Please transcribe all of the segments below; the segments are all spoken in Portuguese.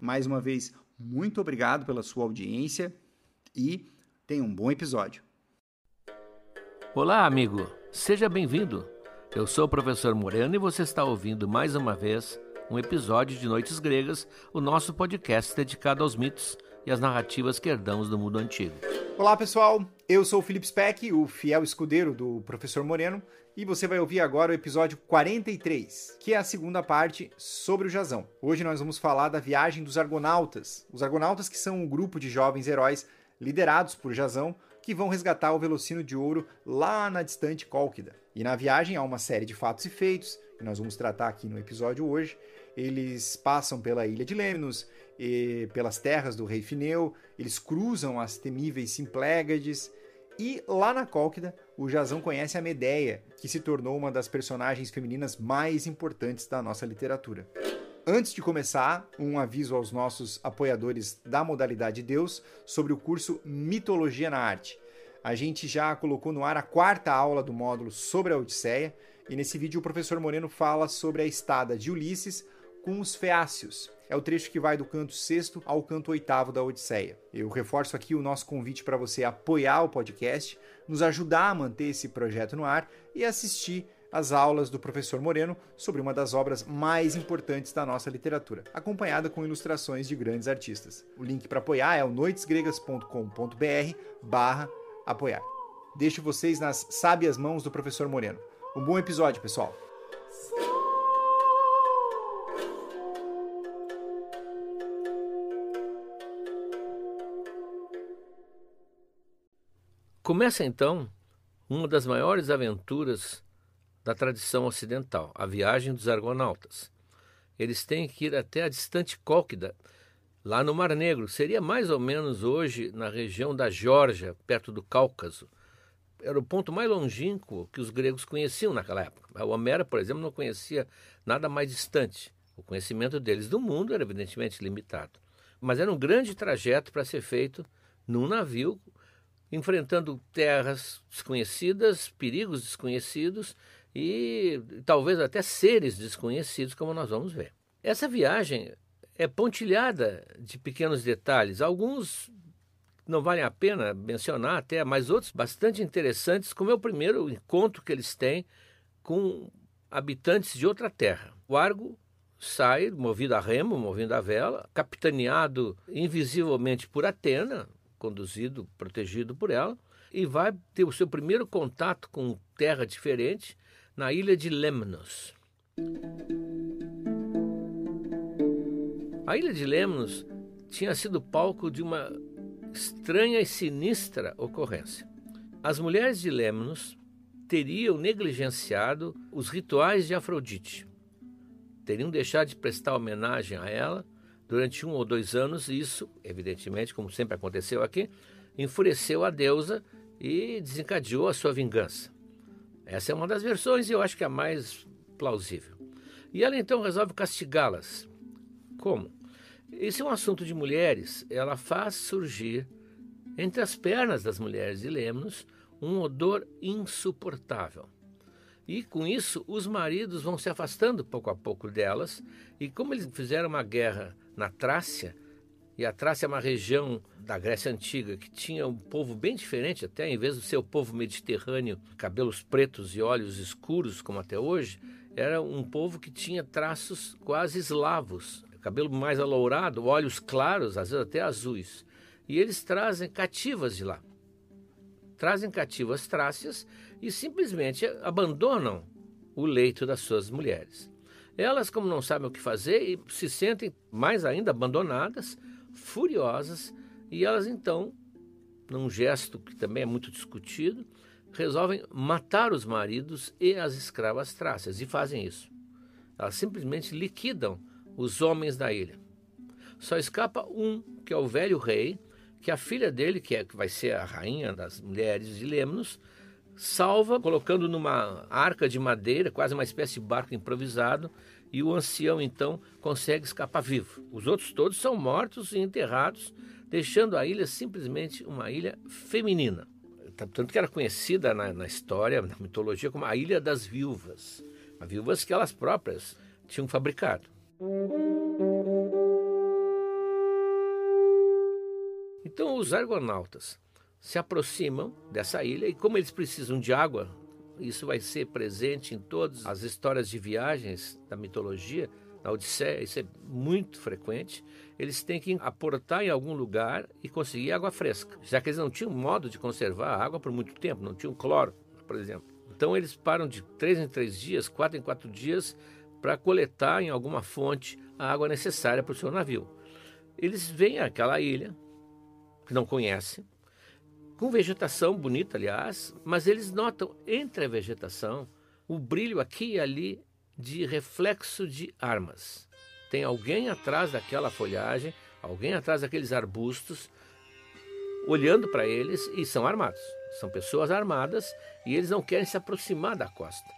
Mais uma vez, muito obrigado pela sua audiência e tenha um bom episódio. Olá, amigo. Seja bem-vindo. Eu sou o professor Moreno e você está ouvindo mais uma vez um episódio de Noites Gregas, o nosso podcast dedicado aos mitos e às narrativas que herdamos do mundo antigo. Olá, pessoal. Eu sou o Felipe Speck, o fiel escudeiro do professor Moreno, e você vai ouvir agora o episódio 43, que é a segunda parte sobre o Jazão. Hoje nós vamos falar da viagem dos Argonautas. Os Argonautas que são um grupo de jovens heróis liderados por Jazão que vão resgatar o Velocino de Ouro lá na distante Cólquida. E na viagem há uma série de fatos e feitos, que nós vamos tratar aqui no episódio hoje, eles passam pela ilha de Lemnos, pelas terras do rei Fineu, eles cruzam as temíveis Simplégades, e lá na Cólquida, o Jazão conhece a Medeia, que se tornou uma das personagens femininas mais importantes da nossa literatura. Antes de começar, um aviso aos nossos apoiadores da modalidade Deus sobre o curso Mitologia na Arte. A gente já colocou no ar a quarta aula do módulo sobre a Odisseia, e nesse vídeo o professor Moreno fala sobre a estada de Ulisses com os Feácios. É o trecho que vai do canto sexto ao canto oitavo da Odisseia. Eu reforço aqui o nosso convite para você apoiar o podcast, nos ajudar a manter esse projeto no ar e assistir as aulas do professor Moreno sobre uma das obras mais importantes da nossa literatura, acompanhada com ilustrações de grandes artistas. O link para apoiar é o noitesgregas.com.br barra apoiar. Deixo vocês nas sábias mãos do professor Moreno. Um bom episódio, pessoal! Começa então uma das maiores aventuras da tradição ocidental, a viagem dos argonautas. Eles têm que ir até a distante Cólquida, lá no Mar Negro. Seria mais ou menos hoje na região da Geórgia, perto do Cáucaso. Era o ponto mais longínquo que os gregos conheciam naquela época. O Homero, por exemplo, não conhecia nada mais distante. O conhecimento deles do mundo era evidentemente limitado. Mas era um grande trajeto para ser feito num navio enfrentando terras desconhecidas, perigos desconhecidos e talvez até seres desconhecidos, como nós vamos ver. Essa viagem é pontilhada de pequenos detalhes, alguns não valem a pena mencionar até, mas outros bastante interessantes, como é o primeiro encontro que eles têm com habitantes de outra terra. O Argo sai, movido a remo, movido a vela, capitaneado invisivelmente por Atena, conduzido, protegido por ela, e vai ter o seu primeiro contato com terra diferente na ilha de Lemnos. A ilha de Lemnos tinha sido palco de uma estranha e sinistra ocorrência. As mulheres de Lemnos teriam negligenciado os rituais de Afrodite. Teriam deixado de prestar homenagem a ela durante um ou dois anos, isso, evidentemente, como sempre aconteceu aqui, enfureceu a deusa e desencadeou a sua vingança. Essa é uma das versões e eu acho que é a mais plausível. E ela então resolve castigá-las. Como? Esse é um assunto de mulheres. Ela faz surgir entre as pernas das mulheres de Lemnos um odor insuportável. E com isso, os maridos vão se afastando pouco a pouco delas, e como eles fizeram uma guerra na Trácia, e a Trácia é uma região da Grécia Antiga que tinha um povo bem diferente, até em vez do seu povo mediterrâneo, cabelos pretos e olhos escuros, como até hoje, era um povo que tinha traços quase eslavos, cabelo mais alourado, olhos claros, às vezes até azuis. E eles trazem cativas de lá. Trazem cativas trácias e simplesmente abandonam o leito das suas mulheres. Elas, como não sabem o que fazer, se sentem mais ainda abandonadas, furiosas, e elas então, num gesto que também é muito discutido, resolvem matar os maridos e as escravas trácias, e fazem isso. Elas simplesmente liquidam os homens da ilha. Só escapa um, que é o velho rei, que a filha dele, que, é, que vai ser a rainha das mulheres de Lemnos, salva colocando numa arca de madeira, quase uma espécie de barco improvisado, e o ancião então consegue escapar vivo. Os outros todos são mortos e enterrados, deixando a ilha simplesmente uma ilha feminina. Tanto que era conhecida na, na história, na mitologia, como a Ilha das Viúvas. As viúvas que elas próprias tinham fabricado. Então os argonautas se aproximam dessa ilha e como eles precisam de água, isso vai ser presente em todas as histórias de viagens da mitologia, na Odisseia, isso é muito frequente. Eles têm que aportar em algum lugar e conseguir água fresca, já que eles não tinham modo de conservar a água por muito tempo, não tinham cloro, por exemplo. Então eles param de três em três dias, quatro em quatro dias, para coletar em alguma fonte a água necessária para o seu navio. Eles vêm àquela ilha, que não conhecem, com vegetação bonita, aliás, mas eles notam entre a vegetação o brilho aqui e ali de reflexo de armas. Tem alguém atrás daquela folhagem, alguém atrás daqueles arbustos, olhando para eles e são armados. São pessoas armadas e eles não querem se aproximar da costa.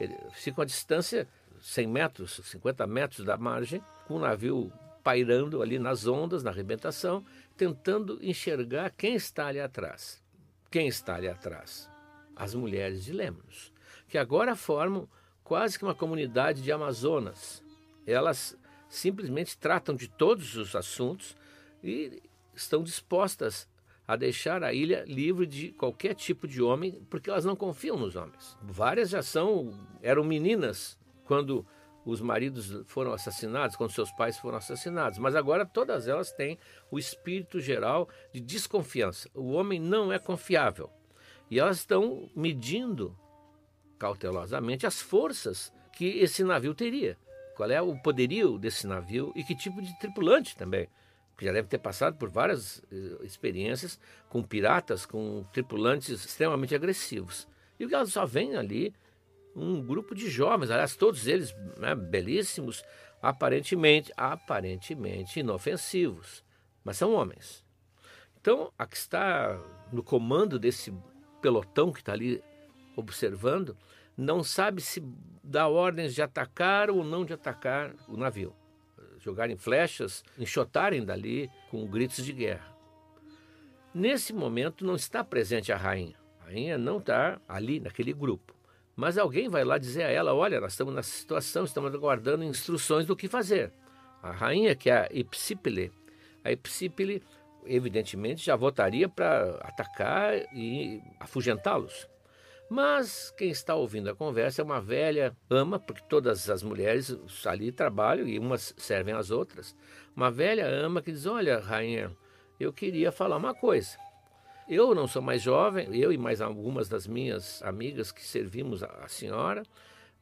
Eles ficam a distância 100 metros, 50 metros da margem, com o navio pairando ali nas ondas, na arrebentação, tentando enxergar quem está ali atrás. Quem está ali atrás? As mulheres de Lemnos, que agora formam quase que uma comunidade de Amazonas. Elas simplesmente tratam de todos os assuntos e estão dispostas a deixar a ilha livre de qualquer tipo de homem, porque elas não confiam nos homens. Várias já são eram meninas quando os maridos foram assassinados, quando seus pais foram assassinados, mas agora todas elas têm o espírito geral de desconfiança. O homem não é confiável. E elas estão medindo cautelosamente as forças que esse navio teria. Qual é o poderio desse navio e que tipo de tripulante também. Porque já deve ter passado por várias eh, experiências com piratas, com tripulantes extremamente agressivos. E elas só vêm ali um grupo de jovens, aliás, todos eles né, belíssimos, aparentemente, aparentemente inofensivos, mas são homens. Então, a que está no comando desse pelotão que está ali observando, não sabe se dá ordens de atacar ou não de atacar o navio. Jogarem flechas, enxotarem dali com gritos de guerra. Nesse momento não está presente a rainha. A rainha não está ali naquele grupo. Mas alguém vai lá dizer a ela: olha, nós estamos nessa situação, estamos aguardando instruções do que fazer. A rainha, que é a Ipsípile, a evidentemente, já votaria para atacar e afugentá-los. Mas quem está ouvindo a conversa é uma velha ama, porque todas as mulheres ali trabalham e umas servem às outras. Uma velha ama que diz: Olha, rainha, eu queria falar uma coisa. Eu não sou mais jovem, eu e mais algumas das minhas amigas que servimos a senhora,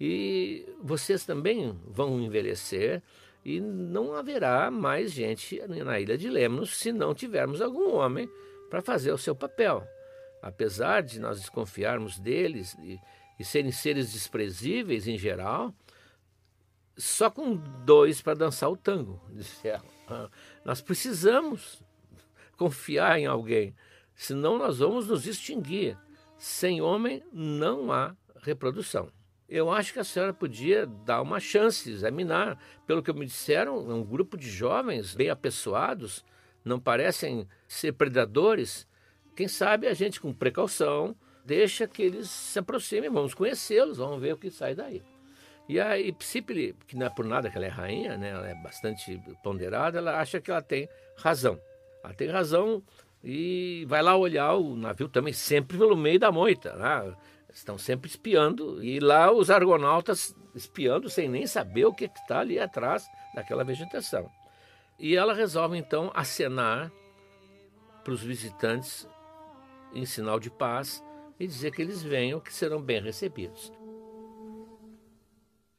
e vocês também vão envelhecer e não haverá mais gente na ilha de Lemnos se não tivermos algum homem para fazer o seu papel. apesar de nós desconfiarmos deles e, e serem seres desprezíveis em geral, só com dois para dançar o tango, disse ela. Nós precisamos confiar em alguém, senão nós vamos nos extinguir. Sem homem não há reprodução. Eu acho que a senhora podia dar uma chance, examinar. Pelo que me disseram, é um grupo de jovens bem apessoados, não parecem ser predadores. Quem sabe a gente, com precaução, deixa que eles se aproximem, vamos conhecê-los, vamos ver o que sai daí. E a Ipsípile, que não é por nada que ela é rainha, né, ela é bastante ponderada, ela acha que ela tem razão. Ela tem razão e vai lá olhar o navio também sempre pelo meio da moita. Né? Estão sempre espiando e lá os argonautas espiando sem nem saber o que está ali atrás daquela vegetação. E ela resolve então acenar para os visitantes em sinal de paz e dizer que eles venham, que serão bem recebidos.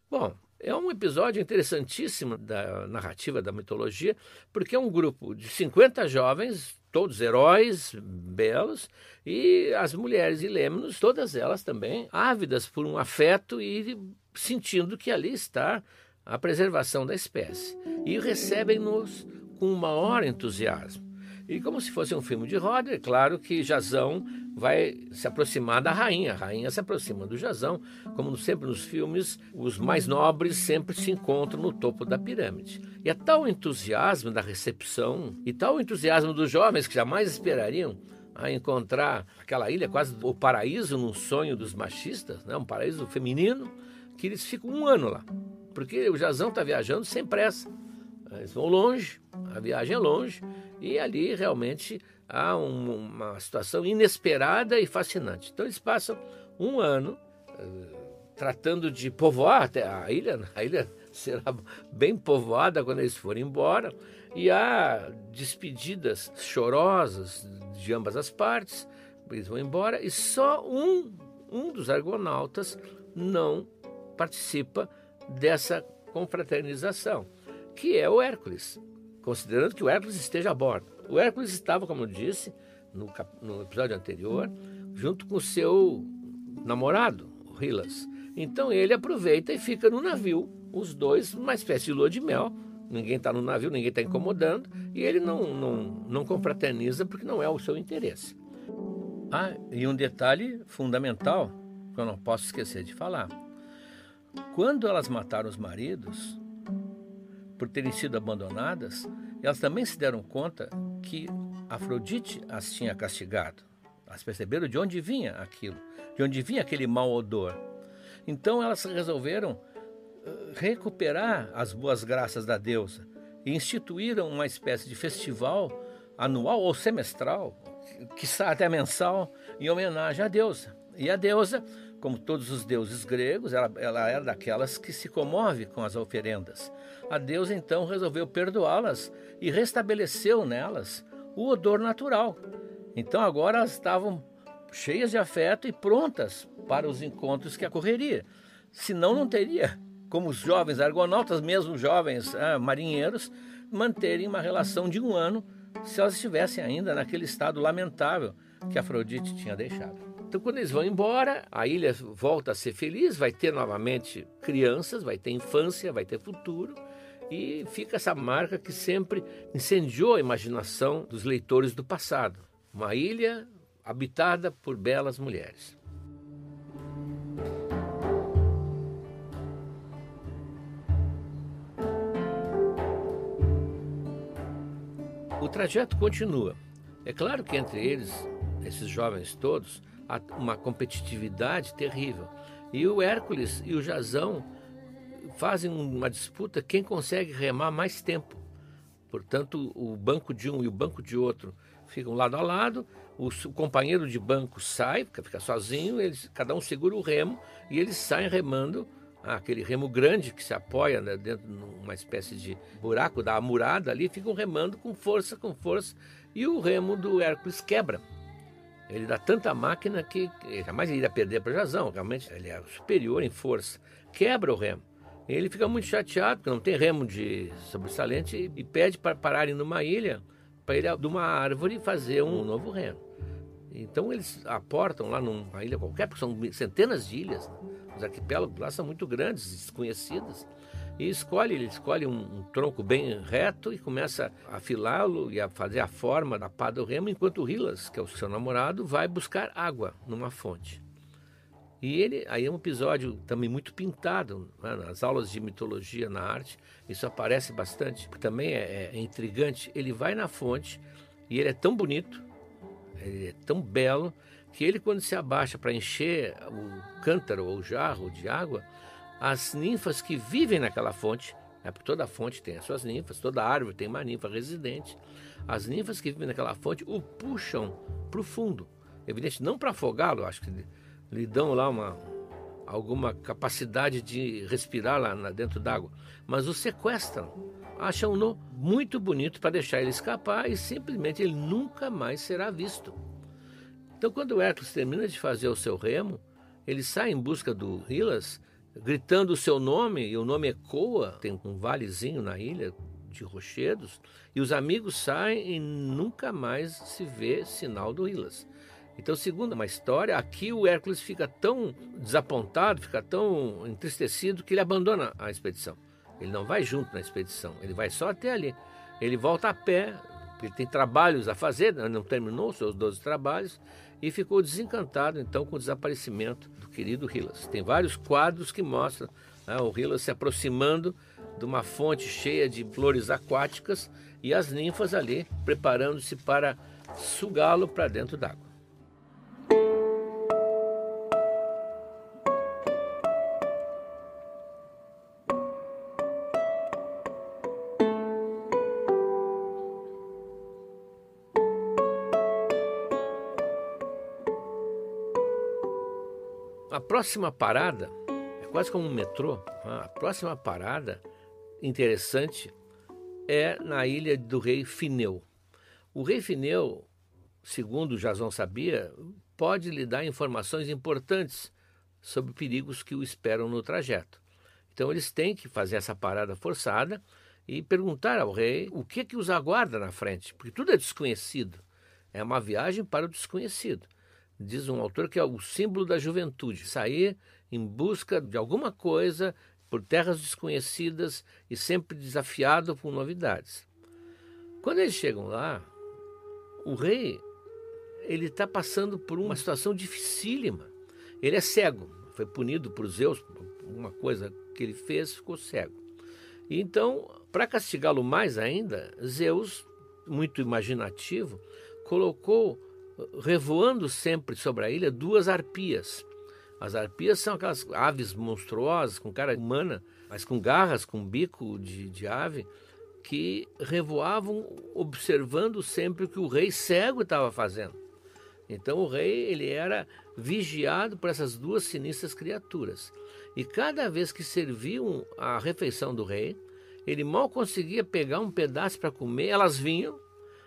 Bom, é um episódio interessantíssimo da narrativa da mitologia, porque é um grupo de 50 jovens, todos heróis, belos, e as mulheres e lêmenos, todas elas também ávidas por um afeto e sentindo que ali está a preservação da espécie. E recebem-nos com o maior entusiasmo. E como se fosse um filme de roda, é claro que Jazão vai se aproximar da rainha. A rainha se aproxima do Jazão. Como sempre nos filmes, os mais nobres sempre se encontram no topo da pirâmide. E é tal entusiasmo da recepção e tal entusiasmo dos jovens que jamais esperariam a encontrar aquela ilha, quase o paraíso num sonho dos machistas, né? um paraíso feminino, que eles ficam um ano lá. Porque o Jazão está viajando sem pressa. Eles vão longe, a viagem é longe, e ali realmente há um, uma situação inesperada e fascinante. Então eles passam um ano uh, tratando de povoar a ilha, a ilha será bem povoada quando eles forem embora, e há despedidas chorosas de ambas as partes, eles vão embora, e só um, um dos argonautas não participa dessa confraternização que é o Hércules, considerando que o Hércules esteja a bordo. O Hércules estava, como eu disse no, no episódio anterior, junto com o seu namorado, o Rilas. Então ele aproveita e fica no navio, os dois, uma espécie de lua de mel. Ninguém está no navio, ninguém está incomodando, e ele não, não, não confraterniza porque não é o seu interesse. Ah, e um detalhe fundamental que eu não posso esquecer de falar. Quando elas mataram os maridos, por terem sido abandonadas, elas também se deram conta que Afrodite as tinha castigado. Elas perceberam de onde vinha aquilo, de onde vinha aquele mau odor. Então elas resolveram eh, recuperar as boas graças da deusa e instituíram uma espécie de festival anual ou semestral, que está até mensal, em homenagem à deusa. E a deusa, como todos os deuses gregos, ela, ela era daquelas que se comove com as oferendas. A Deus então resolveu perdoá-las e restabeleceu nelas o odor natural. Então agora elas estavam cheias de afeto e prontas para os encontros que ocorreria. Senão não teria como os jovens argonautas, mesmo jovens ah, marinheiros, manterem uma relação de um ano se elas estivessem ainda naquele estado lamentável que Afrodite tinha deixado. Então, quando eles vão embora, a ilha volta a ser feliz, vai ter novamente crianças, vai ter infância, vai ter futuro. E fica essa marca que sempre incendiou a imaginação dos leitores do passado. Uma ilha habitada por belas mulheres. O trajeto continua. É claro que entre eles, esses jovens todos, uma competitividade terrível. E o Hércules e o Jazão fazem uma disputa quem consegue remar mais tempo. Portanto, o banco de um e o banco de outro ficam lado a lado, o, companheiro de banco sai, fica sozinho, eles, cada um segura o remo e eles saem remando ah, aquele remo grande que se apoia né, dentro de uma espécie de buraco da amurada ali, ficam remando com força, com força, e o remo do Hércules quebra. Ele dá tanta máquina que jamais iria perder para o Jazão, realmente ele é superior em força. Quebra o remo. Ele fica muito chateado, porque não tem remo de sobressalente, e pede para pararem numa ilha, para ele, de uma árvore, fazer um novo remo. Então eles aportam lá numa ilha qualquer, porque são centenas de ilhas. Né? Os arquipélagos lá são muito grandes, desconhecidas. E escolhe, ele escolhe um, um tronco bem reto e começa a afilá-lo e a fazer a forma da pá do remo, enquanto Rilas, que é o seu namorado, vai buscar água numa fonte. E ele, aí é um episódio também muito pintado, né? nas aulas de mitologia na arte, isso aparece bastante, também é, é intrigante. Ele vai na fonte e ele é tão bonito, ele é tão belo, que ele, quando se abaixa para encher o cântaro ou jarro de água, as ninfas que vivem naquela fonte, é porque toda fonte tem as suas ninfas, toda árvore tem uma ninfa residente, as ninfas que vivem naquela fonte o puxam para o fundo. Evidente, não para afogá-lo, acho que lhe dão lá uma, alguma capacidade de respirar lá dentro d'água, mas o sequestram. Acham-no muito bonito para deixar ele escapar e simplesmente ele nunca mais será visto. Então, quando o Hércules termina de fazer o seu remo, ele sai em busca do Hilas, gritando o seu nome, e o nome ecoa, tem um valezinho na ilha de rochedos, e os amigos saem e nunca mais se vê sinal do Hilas. Então, segundo uma história, aqui o Hércules fica tão desapontado, fica tão entristecido que ele abandona a expedição. Ele não vai junto na expedição, ele vai só até ali. Ele volta a pé, ele tem trabalhos a fazer, não terminou seus 12 trabalhos e ficou desencantado então com o desaparecimento querido Hilas. Tem vários quadros que mostram né, o Hilas se aproximando de uma fonte cheia de flores aquáticas e as ninfas ali preparando-se para sugá-lo para dentro d'água. A próxima parada é quase como um metrô. Né? A próxima parada interessante é na ilha do rei Fineu. O rei Fineu, segundo Jason sabia, pode lhe dar informações importantes sobre perigos que o esperam no trajeto. Então eles têm que fazer essa parada forçada e perguntar ao rei o que que os aguarda na frente, porque tudo é desconhecido. É uma viagem para o desconhecido diz um autor que é o símbolo da juventude, sair em busca de alguma coisa por terras desconhecidas e sempre desafiado por novidades. Quando eles chegam lá, o rei ele está passando por uma situação dificílima. Ele é cego, foi punido por Zeus por uma coisa que ele fez, ficou cego. E então, para castigá-lo mais ainda, Zeus, muito imaginativo, colocou revoando sempre sobre a ilha duas arpias. As arpias são aquelas aves monstruosas, com cara humana, mas com garras, com bico de, de ave, que revoavam observando sempre o que o rei cego estava fazendo. Então o rei ele era vigiado por essas duas sinistras criaturas. E cada vez que serviam a refeição do rei, ele mal conseguia pegar um pedaço para comer, elas vinham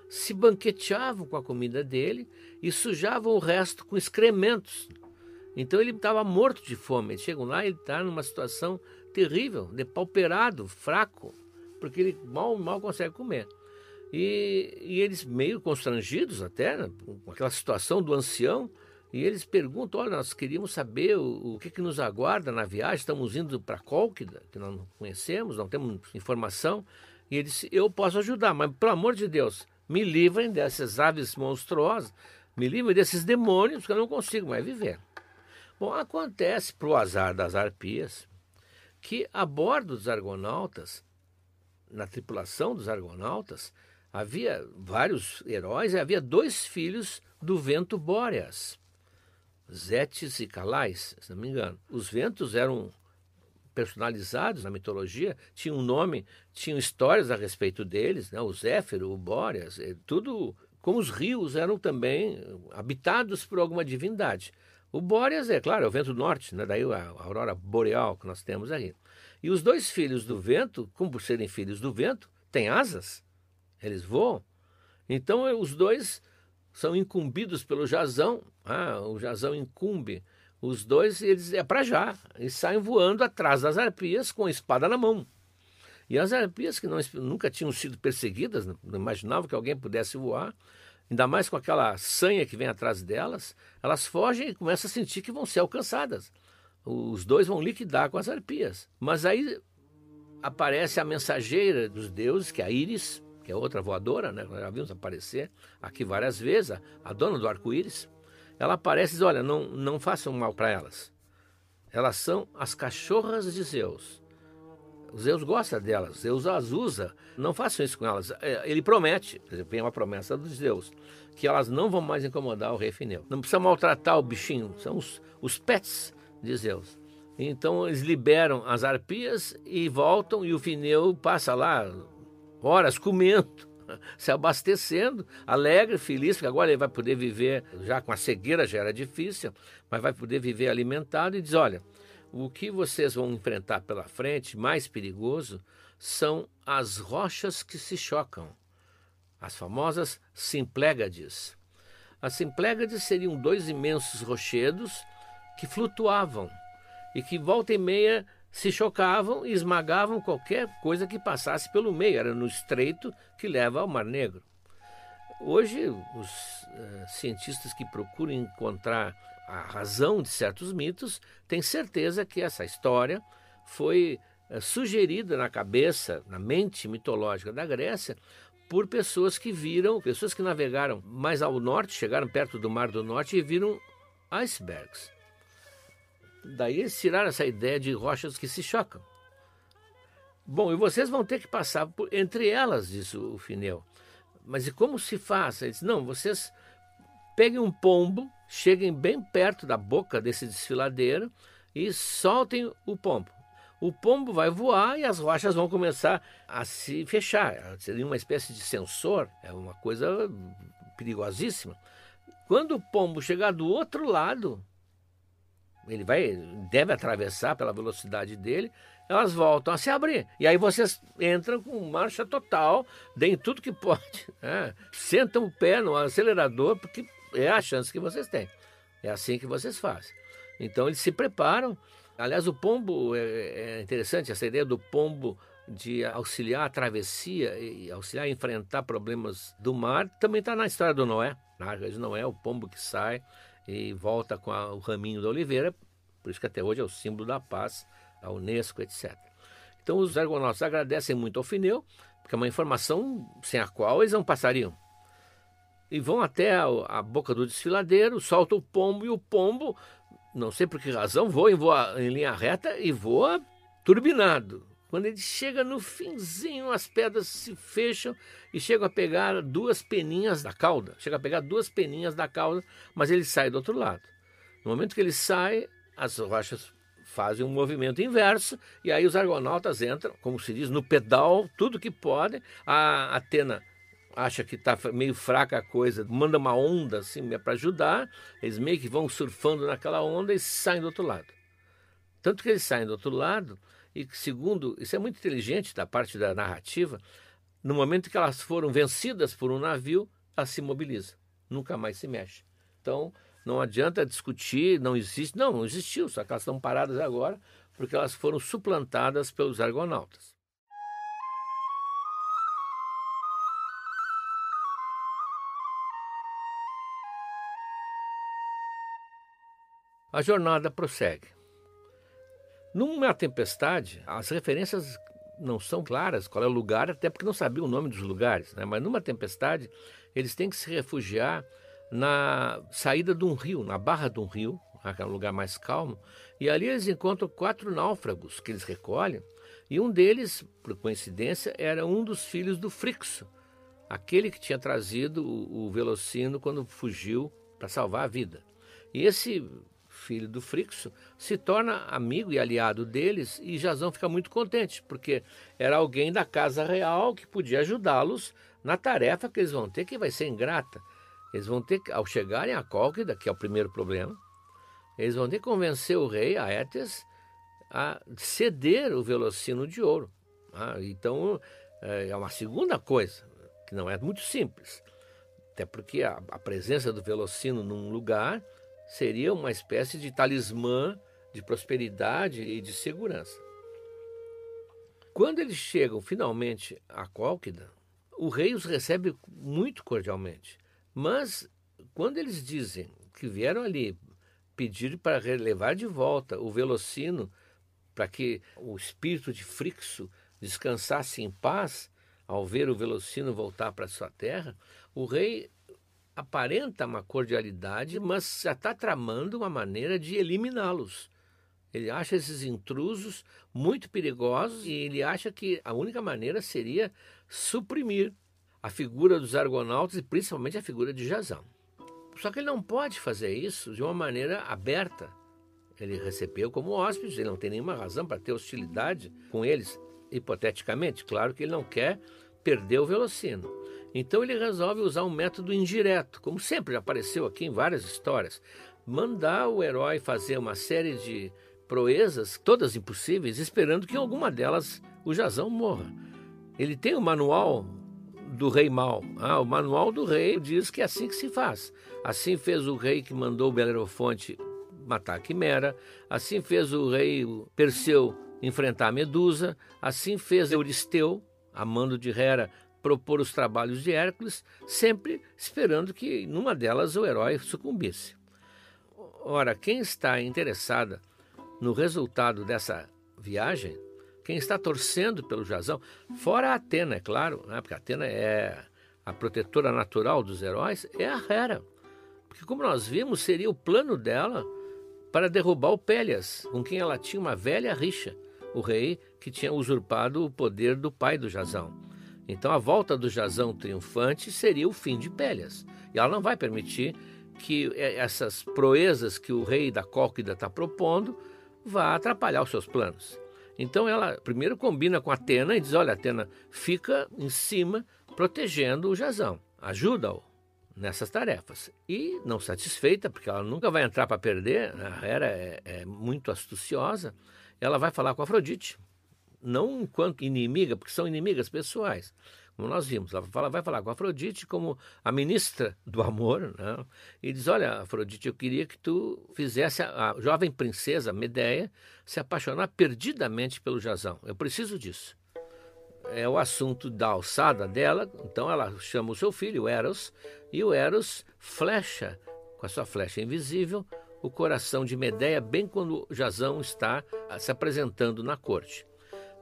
se banqueteavam com a comida dele e sujavam o resto com excrementos. Então ele estava morto de fome. Eles chegam lá e ele está numa situação terrível, depauperado, fraco, porque ele mal, mal consegue comer. E, e eles meio constrangidos até, né, com aquela situação do ancião, e eles perguntam: olha, nós queríamos saber o, o que, que nos aguarda na viagem, estamos indo para Cólquida, que nós não conhecemos, não temos informação. E ele disse: eu posso ajudar, mas pelo amor de Deus, me livrem dessas aves monstruosas, me livrem desses demônios que eu não consigo mais viver. Bom, acontece, para o azar das arpias, que a bordo dos argonautas, na tripulação dos argonautas, havia vários heróis e havia dois filhos do vento Bóreas, Zetes e Calais, se não me engano. Os ventos eram personalizados na mitologia, tinham um nome, tinham histórias a respeito deles, né? o Zéfiro, o Bóreas, é tudo como os rios eram também habitados por alguma divindade. O Bóreas é, claro, é o vento norte, né? daí a aurora boreal que nós temos aí. E os dois filhos do vento, como por serem filhos do vento, têm asas, eles voam. Então os dois são incumbidos pelo Jazão, ah, o Jazão incumbe os dois, eles é para já. E saem voando atrás das arpias com a espada na mão. E as arpias que não, nunca tinham sido perseguidas, não imaginavam que alguém pudesse voar, ainda mais com aquela sanha que vem atrás delas, elas fogem e começam a sentir que vão ser alcançadas. Os dois vão liquidar com as arpias. Mas aí aparece a mensageira dos deuses, que é a Íris, que é outra voadora, né? Já vimos aparecer aqui várias vezes, a, dona do arco-íris. Ela aparece e diz: Olha, não, não façam mal para elas. Elas são as cachorras de Zeus. Zeus gosta delas, Zeus as usa. Não façam isso com elas. É, ele promete, vem uma promessa dos Zeus, que elas não vão mais incomodar o rei Fineu. Não precisa maltratar o bichinho, são os, os pets de Zeus. Então eles liberam as arpias e voltam, e o Fineu passa lá horas comendo, se abastecendo, alegre, feliz, porque agora ele vai poder viver, já com a cegueira já era difícil, mas vai poder viver alimentado e diz: olha, o que vocês vão enfrentar pela frente, mais perigoso, são as rochas que se chocam, as famosas Simplégades. As Simplégades seriam dois imensos rochedos que flutuavam e que volta e meia se chocavam e esmagavam qualquer coisa que passasse pelo meio. Era no estreito que leva ao Mar Negro. Hoje, os uh, cientistas que procuram encontrar a razão de certos mitos têm certeza que essa história foi uh, sugerida na cabeça, na mente mitológica da Grécia, por pessoas que viram, pessoas que navegaram mais ao norte, chegaram perto do Mar do Norte e viram icebergs. Daí eles tiraram essa ideia de rochas que se chocam. Bom, e vocês vão ter que passar por, entre elas, disse o Fineu. Mas e como se faz? Ele disse, não, vocês peguem um pombo, cheguem bem perto da boca desse desfiladeiro e soltem o pombo. O pombo vai voar e as rochas vão começar a se fechar. Seria uma espécie de sensor, é uma coisa perigosíssima. Quando o pombo chegar do outro lado, ele vai deve atravessar pela velocidade dele, elas voltam a se abrir. E aí vocês entram com marcha total, deem tudo que pode, né? sentam o pé no acelerador, porque é a chance que vocês têm. É assim que vocês fazem. Então eles se preparam. Aliás, o pombo é, é interessante, essa ideia do pombo de auxiliar a travessia e auxiliar a enfrentar problemas do mar também está na história do Noé. Na Arca de Noé, o pombo que sai e volta com a, o raminho da oliveira, por isso que até hoje é o símbolo da paz, a Unesco, etc. Então os argonautas agradecem muito ao Fineu, porque é uma informação sem a qual eles não passariam. E vão até a, a boca do desfiladeiro, soltam o pombo e o pombo, não sei por que razão, voa, voa em linha reta e voa turbinado. Quando ele chega no finzinho, as pedras se fecham e chega a pegar duas peninhas da cauda. Chega a pegar duas peninhas da cauda, mas ele sai do outro lado. No momento que ele sai, as rochas fazem um movimento inverso e aí os argonautas entram, como se diz, no pedal, tudo que podem. A Atena acha que está meio fraca a coisa, manda uma onda assim para ajudar, eles meio que vão surfando naquela onda e saem do outro lado. Tanto que eles saem do outro lado e segundo, isso é muito inteligente da parte da narrativa, no momento que elas foram vencidas por um navio, ela se mobiliza, nunca mais se mexe. Então, não adianta discutir, não existe, não, não existiu, só que elas estão paradas agora porque elas foram suplantadas pelos argonautas. A jornada prossegue. Numa tempestade, as referências não são claras qual é o lugar, até porque não sabiam o nome dos lugares. Né? Mas numa tempestade, eles têm que se refugiar na saída de um rio, na barra de um rio, que é lugar mais calmo, e ali eles encontram quatro náufragos que eles recolhem, e um deles, por coincidência, era um dos filhos do Frixo, aquele que tinha trazido o, o Velocino quando fugiu para salvar a vida. E esse filho do Frixo, se torna amigo e aliado deles e Jasão fica muito contente, porque era alguém da casa real que podia ajudá-los na tarefa que eles vão ter, que vai ser ingrata. Eles vão ter, ao chegarem a Cólquida, que é o primeiro problema, eles vão ter que convencer o rei, Aétes, a ceder o velocino de ouro. Ah, então, é, é uma segunda coisa, que não é muito simples. Até porque a, a presença do velocino num lugar seria uma espécie de talismã de prosperidade e de segurança. Quando eles chegam finalmente a Cólquida, o rei os recebe muito cordialmente. Mas quando eles dizem que vieram ali pedir para levar de volta o Velocino para que o espírito de Frixo descansasse em paz ao ver o Velocino voltar para sua terra, o rei aparenta uma cordialidade, mas já está tramando uma maneira de eliminá-los. Ele acha esses intrusos muito perigosos e ele acha que a única maneira seria suprimir a figura dos argonautas e principalmente a figura de Jazão. Só que ele não pode fazer isso de uma maneira aberta. Ele recebeu como hóspedes, ele não tem nenhuma razão para ter hostilidade com eles, hipoteticamente. Claro que ele não quer perder o Velocino. Então ele resolve usar um método indireto, como sempre apareceu aqui em várias histórias. Mandar o herói fazer uma série de proezas, todas impossíveis, esperando que alguma delas o Jazão morra. Ele tem o manual do rei mau. Ah, o manual do rei diz que é assim que se faz. Assim fez o rei que mandou Belerofonte matar a Quimera, assim fez o rei Perseu enfrentar a Medusa, assim fez Euristeu, amando de Hera, propor os trabalhos de Hércules, sempre esperando que numa delas o herói sucumbisse. Ora, quem está interessada no resultado dessa viagem, quem está torcendo pelo Jazão, fora a Atena, é claro, né, porque a Atena é a protetora natural dos heróis, é a Hera. Porque, como nós vimos, seria o plano dela para derrubar o Pélias, com quem ela tinha uma velha rixa, o rei que tinha usurpado o poder do pai do Jazão. Então, a volta do Jazão triunfante seria o fim de Pélias. E ela não vai permitir que essas proezas que o rei da Cólquida está propondo vá atrapalhar os seus planos. Então ela primeiro combina com Atena e diz: Olha, Atena, fica em cima protegendo o Jazão, ajuda-o nessas tarefas. E, não satisfeita, porque ela nunca vai entrar para perder, a Hera é, é, muito astuciosa, ela vai falar com Afrodite, não enquanto inimiga, porque são inimigas pessoais, como nós vimos. Ela fala, vai falar com Afrodite como a ministra do amor, né? e diz: Olha, Afrodite, eu queria que tu fizesse a, a jovem princesa Medeia se apaixonar perdidamente pelo Jazão. Eu preciso disso é o assunto da alçada dela, então ela chama o seu filho, Eros, e o Eros flecha com a sua flecha invisível o coração de Medeia bem quando Jazão está se apresentando na corte.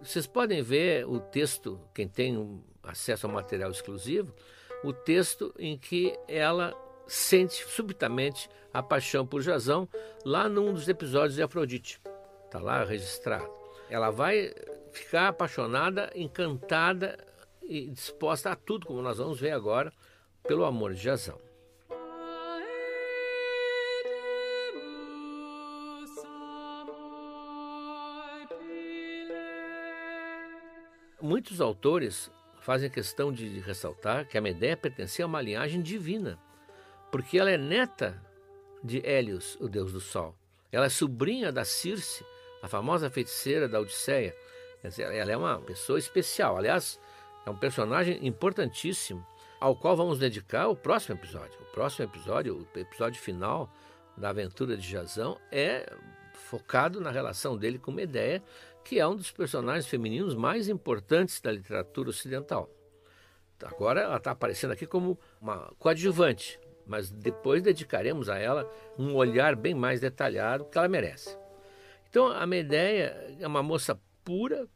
Vocês podem ver o texto, quem tem acesso ao material exclusivo, o texto em que ela sente subitamente a paixão por Jazão lá num dos episódios de Afrodite. Está lá registrado. Ela vai ficar apaixonada, encantada e disposta a tudo, como nós vamos ver agora, pelo amor de Jazão. Muitos autores fazem questão de ressaltar que a Medea pertencia a uma linhagem divina, porque ela é neta de Hélios, o deus do sol. Ela é sobrinha da Circe, a famosa feiticeira da Odisseia, ela é uma pessoa especial. Aliás, é um personagem importantíssimo ao qual vamos dedicar o próximo episódio. O próximo episódio, o episódio final da aventura de Jazão, é focado na relação dele com Medeia, que é um dos personagens femininos mais importantes da literatura ocidental. Agora ela está aparecendo aqui como uma coadjuvante, mas depois dedicaremos a ela um olhar bem mais detalhado que ela merece. Então a Medeia é uma moça pura,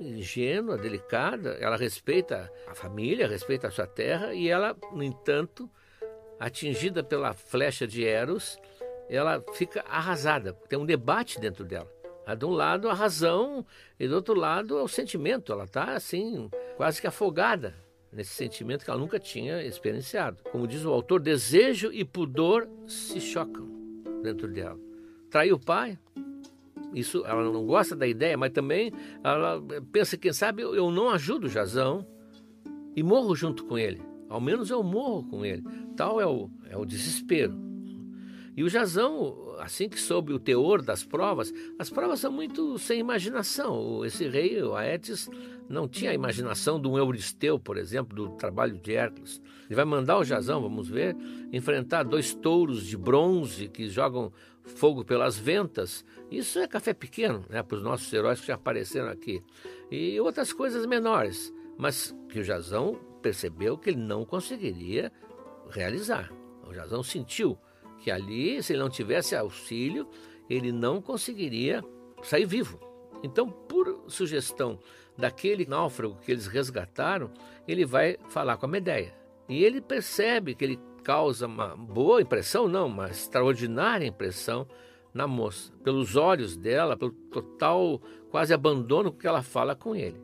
ingênua, delicada, ela respeita a família, respeita a sua terra e ela, no entanto, atingida pela flecha de Eros, ela fica arrasada. Tem um debate dentro dela. De um lado a razão e do outro lado o sentimento. Ela está assim, quase que afogada nesse sentimento que ela nunca tinha experienciado. Como diz o autor, desejo e pudor se chocam dentro dela. Traiu o pai, isso, ela não gosta da ideia, mas também ela pensa, quem sabe eu não ajudo o Jazão e morro junto com ele. Ao menos eu morro com ele. Tal é o, é o desespero. E o Jazão, assim que soube o teor das provas, as provas são muito sem imaginação. Esse rei, o Aetes, não tinha a imaginação de um Euristeu, por exemplo, do trabalho de Hércules. Ele vai mandar o Jazão, vamos ver, enfrentar dois touros de bronze que jogam fogo pelas ventas. Isso é café pequeno né, para os nossos heróis que já apareceram aqui. E outras coisas menores, mas que o Jazão percebeu que ele não conseguiria realizar. O Jazão sentiu que ali, se ele não tivesse auxílio, ele não conseguiria sair vivo. Então, por sugestão daquele náufrago que eles resgataram, ele vai falar com a Medeia. E ele percebe que ele causa uma boa impressão, não, uma extraordinária impressão na moça, pelos olhos dela, pelo total quase abandono que ela fala com ele.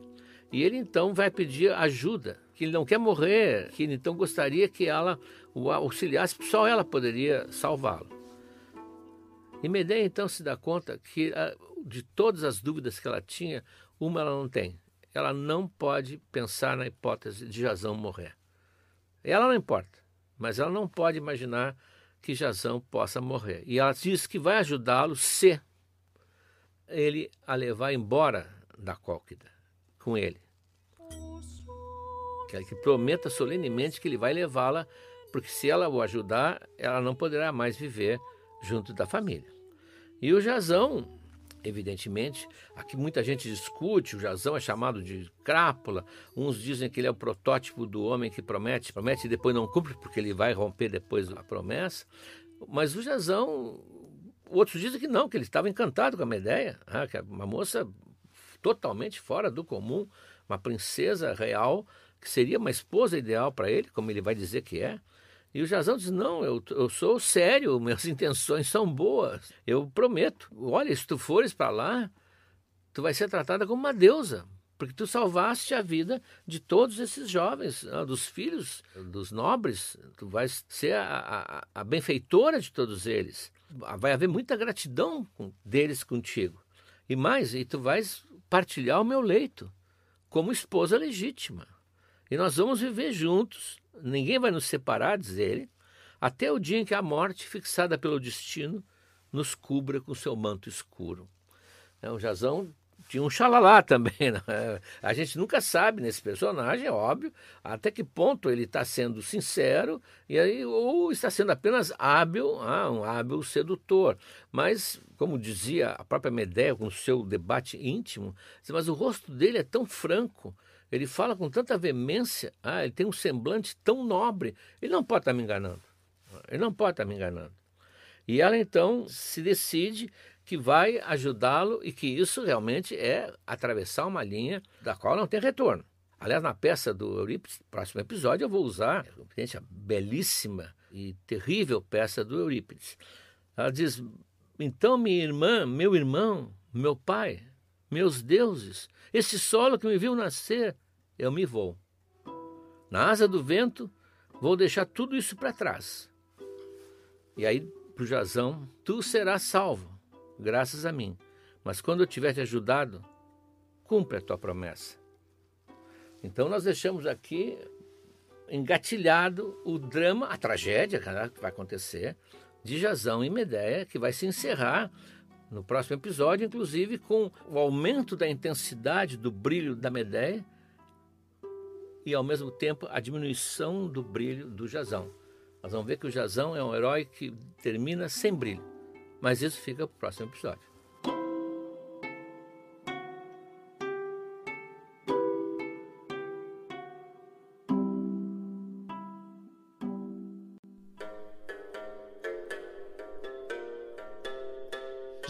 E ele então vai pedir ajuda, que ele não quer morrer, que ele então gostaria que ela o auxiliasse, só ela poderia salvá-lo. E Medeia então se dá conta que ah, de todas as dúvidas que ela tinha, uma ela não tem. Ela não pode pensar na hipótese de Jazão morrer. Ela não importa, mas ela não pode imaginar que Jazão possa morrer. E ela diz que vai ajudá-lo se ele a levar embora da Cólquida com ele. Que, que prometa solenemente que ele vai levá-la, porque se ela o ajudar, ela não poderá mais viver junto da família. E o Jazão Evidentemente, aqui muita gente discute, o Jazão é chamado de crápula, uns dizem que ele é o protótipo do homem que promete, promete e depois não cumpre, porque ele vai romper depois a promessa. Mas o Jazão, outros dizem que não, que ele estava encantado com a Medeia, ah, que é uma moça totalmente fora do comum, uma princesa real, que seria uma esposa ideal para ele, como ele vai dizer que é. E o Jazão diz: Não, eu, eu sou sério, minhas intenções são boas. Eu prometo. Olha, se tu fores para lá, tu vai ser tratada como uma deusa, porque tu salvaste a vida de todos esses jovens, ah, dos filhos dos nobres. Tu vais ser a, a, a benfeitora de todos eles. Vai haver muita gratidão deles contigo. E mais, e tu vais partilhar o meu leito como esposa legítima. E nós vamos viver juntos ninguém vai nos separar, diz ele, até o dia em que a morte, fixada pelo destino, nos cubra com seu manto escuro. É, o Jazão tinha um xalalá também. Né? A gente nunca sabe nesse personagem, é óbvio, até que ponto ele está sendo sincero e aí, ou está sendo apenas hábil, ah, um hábil sedutor. Mas, como dizia a própria Medea com o seu debate íntimo, mas o rosto dele é tão franco ele fala com tanta veemência, ah, ele tem um semblante tão nobre. Ele não pode estar me enganando. Ele não pode estar me enganando. E ela então se decide que vai ajudá-lo e que isso realmente é atravessar uma linha da qual não tem retorno. Aliás, na peça do Eurípides, próximo episódio, eu vou usar a belíssima e terrível peça do Eurípides. Ela diz: Então, minha irmã, meu irmão, meu pai, meus deuses, esse solo que me viu nascer, eu me vou. Na asa do vento, vou deixar tudo isso para trás. E aí, para o Jazão, tu serás salvo, graças a mim. Mas quando eu tiver te ajudado, cumpre a tua promessa. Então nós deixamos aqui engatilhado o drama, a tragédia que vai acontecer de Jazão e Medeia, que vai se encerrar no próximo episódio, inclusive com o aumento da intensidade do brilho da Medeia e, ao mesmo tempo, a diminuição do brilho do Jazão. Nós vamos ver que o Jazão é um herói que termina sem brilho, mas isso fica para o próximo episódio.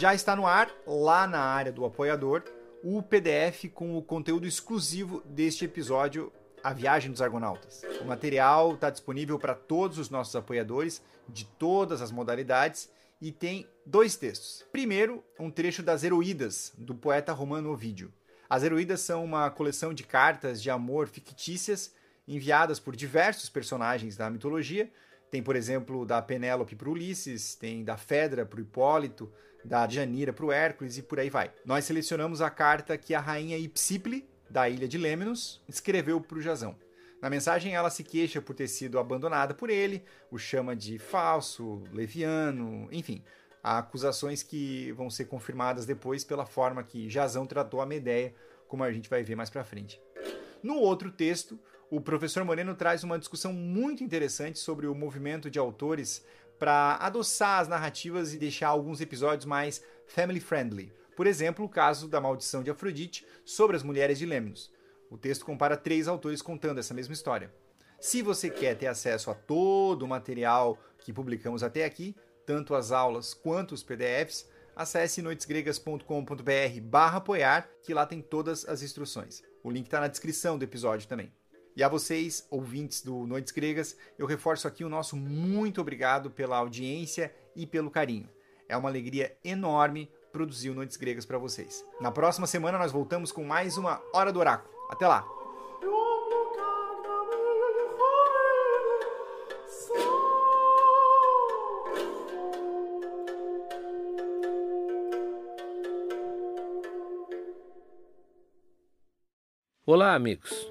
Já está no ar, lá na área do apoiador, o PDF com o conteúdo exclusivo deste episódio, A Viagem dos Argonautas. O material está disponível para todos os nossos apoiadores, de todas as modalidades, e tem dois textos. Primeiro, um trecho das Heroídas, do poeta romano Ovídio. As Heroídas são uma coleção de cartas de amor fictícias enviadas por diversos personagens da mitologia. Tem, por exemplo, da Penélope para Ulisses, tem da Fedra para Hipólito, da Janira para o Hércules e por aí vai. Nós selecionamos a carta que a rainha Ipsiple, da ilha de Lemnos, escreveu para o Jazão. Na mensagem, ela se queixa por ter sido abandonada por ele, o chama de falso, leviano, enfim, há acusações que vão ser confirmadas depois pela forma que Jazão tratou a Medeia, como a gente vai ver mais para frente. No outro texto, o professor Moreno traz uma discussão muito interessante sobre o movimento de autores para adoçar as narrativas e deixar alguns episódios mais family friendly. Por exemplo, o caso da Maldição de Afrodite sobre as mulheres de Lemnos. O texto compara três autores contando essa mesma história. Se você quer ter acesso a todo o material que publicamos até aqui, tanto as aulas quanto os PDFs, acesse noitesgregas.com.br barra apoiar, que lá tem todas as instruções. O link está na descrição do episódio também. E a vocês, ouvintes do Noites Gregas, eu reforço aqui o nosso muito obrigado pela audiência e pelo carinho. É uma alegria enorme produzir o Noites Gregas para vocês. Na próxima semana nós voltamos com mais uma Hora do Oráculo. Até lá! Olá, amigos!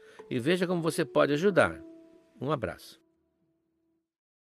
e veja como você pode ajudar. Um abraço.